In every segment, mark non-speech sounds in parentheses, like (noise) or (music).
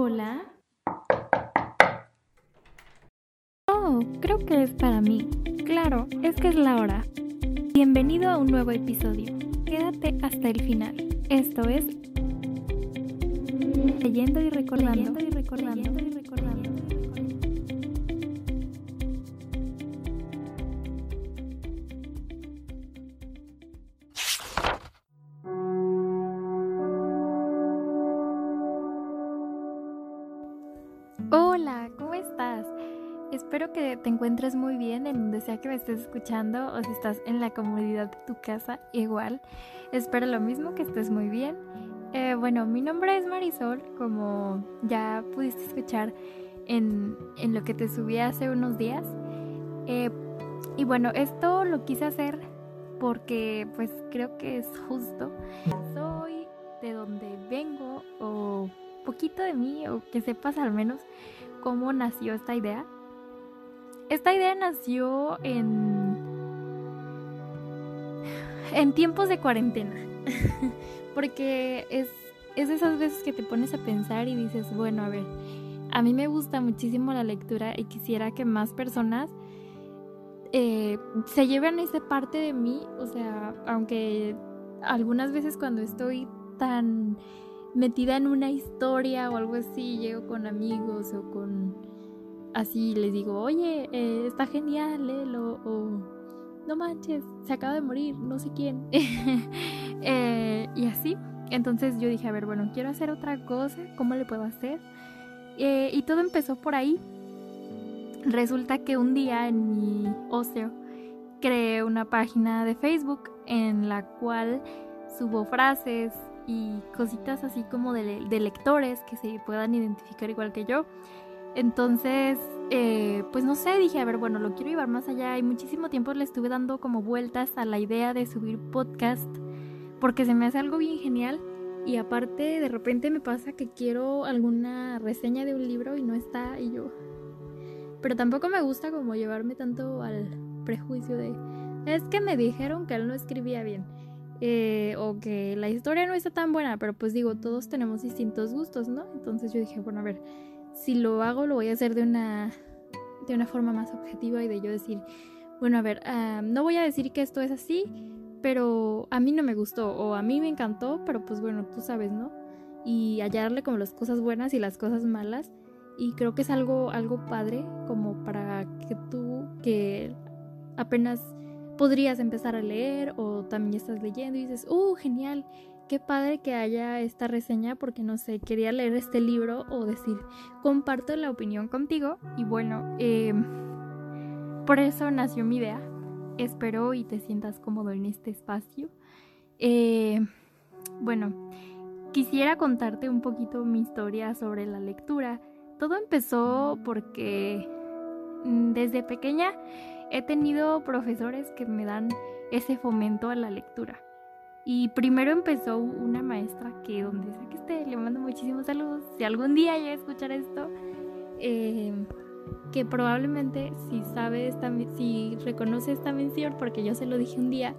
Hola. Oh, creo que es para mí. Claro, es que es la hora. Bienvenido a un nuevo episodio. Quédate hasta el final. Esto es Leyendo y recordando. Leyendo y recordando. Espero que te encuentres muy bien en donde sea que me estés escuchando o si estás en la comodidad de tu casa, igual. Espero lo mismo, que estés muy bien. Eh, bueno, mi nombre es Marisol, como ya pudiste escuchar en, en lo que te subí hace unos días. Eh, y bueno, esto lo quise hacer porque pues creo que es justo. Soy de donde vengo o poquito de mí o que sepas al menos cómo nació esta idea. Esta idea nació en en tiempos de cuarentena. (laughs) Porque es, es de esas veces que te pones a pensar y dices, bueno, a ver, a mí me gusta muchísimo la lectura y quisiera que más personas eh, se lleven esa parte de mí. O sea, aunque algunas veces cuando estoy tan metida en una historia o algo así, llego con amigos o con así les digo, oye, eh, está genial, léelo, o no manches, se acaba de morir, no sé quién. (laughs) eh, y así. Entonces yo dije, a ver, bueno, quiero hacer otra cosa, ¿cómo le puedo hacer? Eh, y todo empezó por ahí. Resulta que un día en mi ocio creé una página de Facebook en la cual subo frases y cositas así como de, de lectores que se puedan identificar igual que yo. Entonces, eh, pues no sé, dije, a ver, bueno, lo quiero llevar más allá y muchísimo tiempo le estuve dando como vueltas a la idea de subir podcast porque se me hace algo bien genial y aparte de repente me pasa que quiero alguna reseña de un libro y no está y yo... Pero tampoco me gusta como llevarme tanto al prejuicio de... Es que me dijeron que él no escribía bien. Eh, o que la historia no está tan buena, pero pues digo, todos tenemos distintos gustos, ¿no? Entonces yo dije, bueno, a ver, si lo hago, lo voy a hacer de una, de una forma más objetiva y de yo decir, bueno, a ver, uh, no voy a decir que esto es así, pero a mí no me gustó o a mí me encantó, pero pues bueno, tú sabes, ¿no? Y hallarle como las cosas buenas y las cosas malas. Y creo que es algo, algo padre como para que tú, que apenas podrías empezar a leer o también estás leyendo y dices, ¡uh, genial! Qué padre que haya esta reseña porque no sé, quería leer este libro o decir, comparto la opinión contigo y bueno, eh, por eso nació mi idea. Espero y te sientas cómodo en este espacio. Eh, bueno, quisiera contarte un poquito mi historia sobre la lectura. Todo empezó porque mm, desde pequeña he tenido profesores que me dan ese fomento a la lectura. Y primero empezó una maestra que donde sea que esté, le mando muchísimos saludos. Si algún día llega a escuchar esto, eh, que probablemente si sabes, si reconoce esta mención, porque yo se lo dije un día,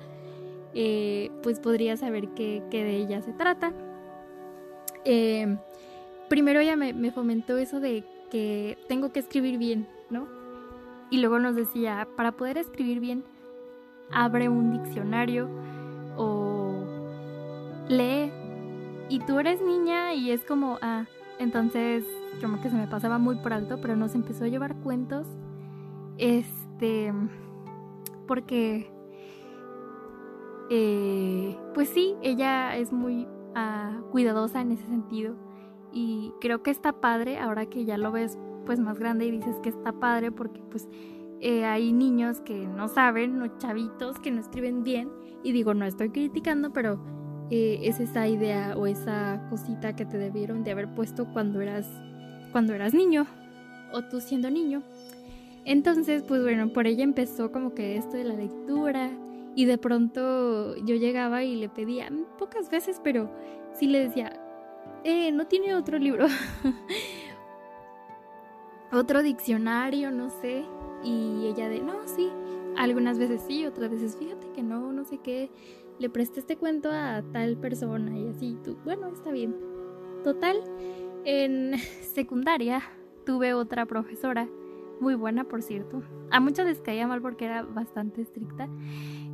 eh, pues podría saber que, de ella se trata. Eh, primero ella me, me fomentó eso de que tengo que escribir bien, ¿no? Y luego nos decía, para poder escribir bien, abre un diccionario o lee. Y tú eres niña y es como, ah, entonces como que se me pasaba muy por alto, pero nos empezó a llevar cuentos. Este, porque, eh, pues sí, ella es muy ah, cuidadosa en ese sentido. Y creo que está padre, ahora que ya lo ves pues más grande y dices que está padre porque pues eh, hay niños que no saben, o chavitos que no escriben bien. Y digo, no estoy criticando, pero eh, es esa idea o esa cosita que te debieron de haber puesto cuando eras, cuando eras niño o tú siendo niño. Entonces, pues bueno, por ella empezó como que esto de la lectura y de pronto yo llegaba y le pedía, pocas veces, pero sí le decía, eh, no tiene otro libro, (laughs) otro diccionario, no sé. Y ella de, no, sí, algunas veces sí, otras veces fíjate que no, no sé qué le presté este cuento a tal persona y así, tú, bueno, está bien. Total, En (laughs) secundaria tuve otra profesora, muy buena por cierto. A muchos les caía mal porque era bastante estricta.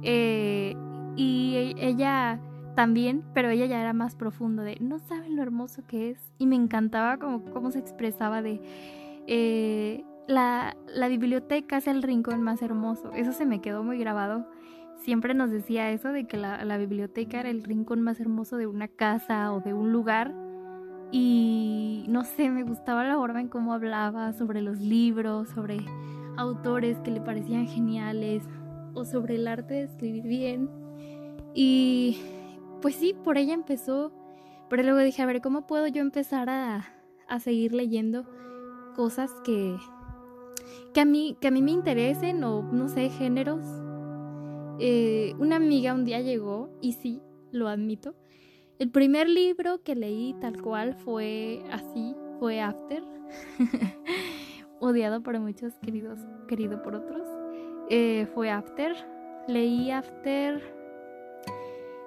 Eh, y ella también, pero ella ya era más profundo de no saben lo hermoso que es. Y me encantaba como cómo se expresaba de eh, la biblioteca es el rincón más hermoso. Eso se me quedó muy grabado. Siempre nos decía eso de que la, biblioteca era el rincón más hermoso de una casa o de un lugar. Y no sé, me gustaba la forma en cómo hablaba sobre los libros, sobre autores que le parecían geniales o sobre el arte de escribir bien. Y pues sí, por ella empezó, pero luego dije, a ver, ¿cómo puedo yo empezar a, a seguir leyendo cosas que, que, a mí, que a mí me interesen o no sé, géneros? Eh, una amiga un día llegó, y sí, lo admito, el primer libro que leí tal cual fue así, fue After, (laughs) odiado por muchos, queridos, querido por otros, eh, fue After, leí After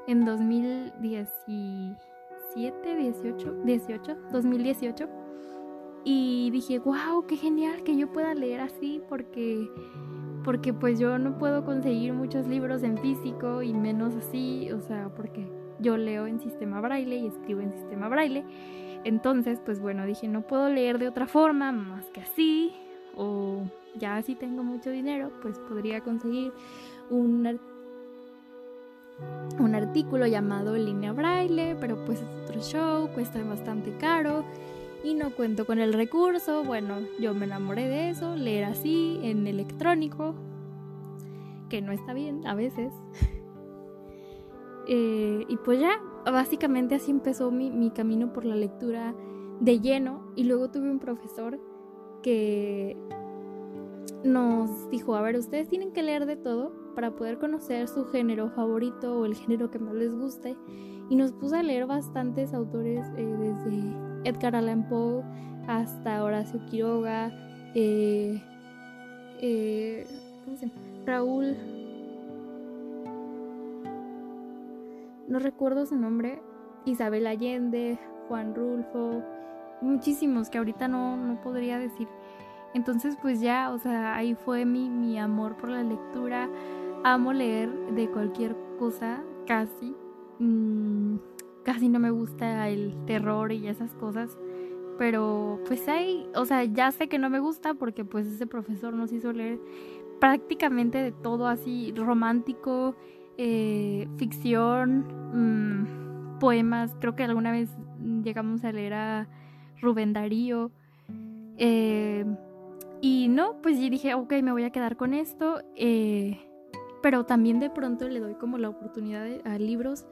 en 2017, 18, 18, 2018. Y dije, wow, qué genial que yo pueda leer así porque porque pues yo no puedo conseguir muchos libros en físico y menos así, o sea, porque yo leo en sistema braille y escribo en sistema braille. Entonces, pues bueno, dije, no puedo leer de otra forma más que así, o ya si tengo mucho dinero, pues podría conseguir un un artículo llamado Línea Braille, pero pues es otro show, cuesta bastante caro y no cuento con el recurso. Bueno, yo me enamoré de eso, leer así en electrónico, que no está bien a veces. (laughs) Eh, y pues ya, básicamente así empezó mi, mi camino por la lectura de lleno y luego tuve un profesor que nos dijo, a ver, ustedes tienen que leer de todo para poder conocer su género favorito o el género que más les guste. Y nos puso a leer bastantes autores eh, desde Edgar Allan Poe hasta Horacio Quiroga, eh, eh, ¿cómo se? Raúl, no recuerdo su nombre, Isabel Allende, Juan Rulfo, muchísimos que ahorita no, no podría decir. Entonces pues ya, o sea, ahí fue mi, mi amor por la lectura amo leer de cualquier cosa, casi. Mm, casi no me gusta el terror y esas cosas. Pero pues hay, o sea, ya sé que no me gusta porque pues ese profesor nos hizo leer prácticamente de todo así, romántico, eh, ficción, mm, poemas. Creo que alguna vez llegamos a leer a Rubén Darío. Eh, y no, pues yo dije, ok, me voy a quedar con esto. Eh, pero también de pronto le doy como la oportunidad a libros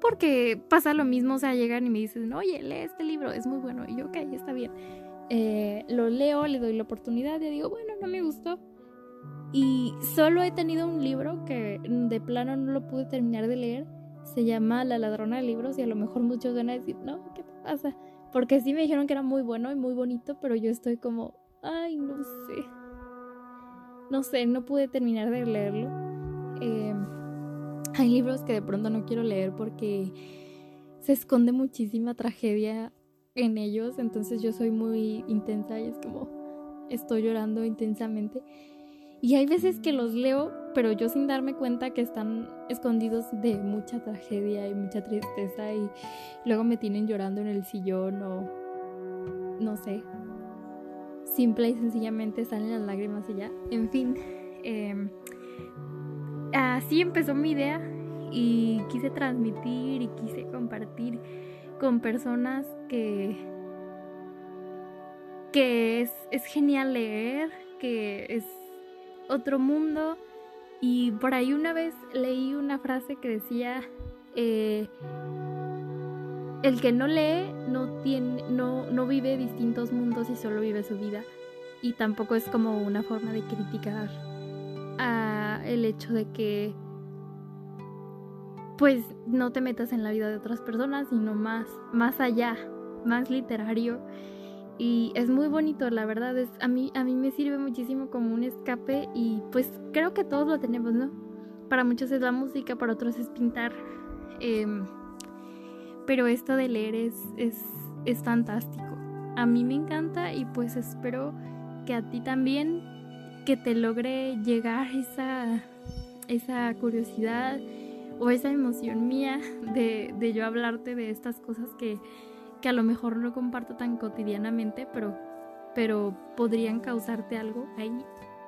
porque pasa lo mismo, o sea, llegan y me dicen, oye, lee este libro, es muy bueno, y yo, ok, está bien. Eh, lo leo, le doy la oportunidad y digo, bueno, no me gustó. Y solo he tenido un libro que de plano no lo pude terminar de leer, se llama La ladrona de libros y a lo mejor muchos van a decir, no, ¿qué pasa? Porque sí me dijeron que era muy bueno y muy bonito, pero yo estoy como, ay, no sé. No sé, no pude terminar de leerlo. Em, hay libros que de pronto no quiero leer porque se esconde muchísima tragedia en ellos, entonces yo soy muy intensa y es como estoy llorando intensamente. Y hay veces que los leo, pero yo sin darme cuenta que están escondidos de mucha tragedia y mucha tristeza y luego me tienen llorando en el sillón o no sé. Simple y sencillamente salen las lágrimas y ya. En fin. Eh, así empezó mi idea y quise transmitir y quise compartir con personas que, que es, es genial leer, que es otro mundo. Y por ahí una vez leí una frase que decía, eh, el que no lee no, tiene, no, no vive distintos mundos y solo vive su vida. Y tampoco es como una forma de criticar el hecho de que pues no te metas en la vida de otras personas, sino más, más allá, más literario. Y es muy bonito, la verdad, es, a, mí, a mí me sirve muchísimo como un escape y pues creo que todos lo tenemos, ¿no? Para muchos es la música, para otros es pintar. Em, pero esto de leer es, es, es fantástico. a mí me encanta y pues espero que a ti también, que te logre llegar esa, esa curiosidad o esa emoción mía de, de yo hablarte de estas cosas que, que a lo mejor no comparto tan cotidianamente, pero, pero podrían causarte algo ahí,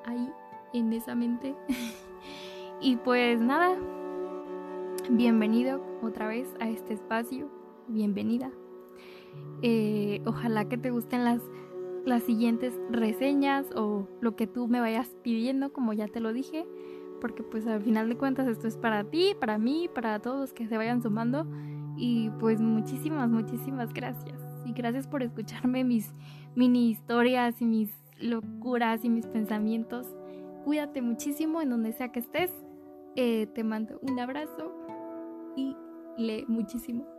ahí, en esa mente. (laughs) y pues nada, bienvenido otra vez a este espacio, bienvenida. Eh, ojalá que te gusten las, las siguientes reseñas o lo que tú me vayas pidiendo, como ya te lo dije, porque pues al final de cuentas esto es para ti, para mí, para todos que se vayan sumando. Y pues muchísimas, muchísimas gracias. Y gracias por escucharme mis mini historias y mis locuras y mis pensamientos. Cuídate muchísimo en donde sea que estés. Eh, te mando un abrazo y lee muchísimo.